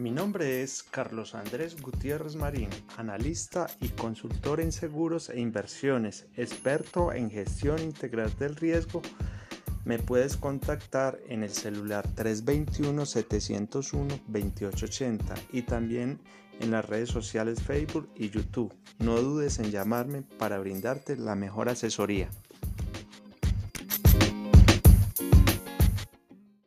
Mi nombre es Carlos Andrés Gutiérrez Marín, analista y consultor en seguros e inversiones, experto en gestión integral del riesgo. Me puedes contactar en el celular 321-701-2880 y también en las redes sociales Facebook y YouTube. No dudes en llamarme para brindarte la mejor asesoría.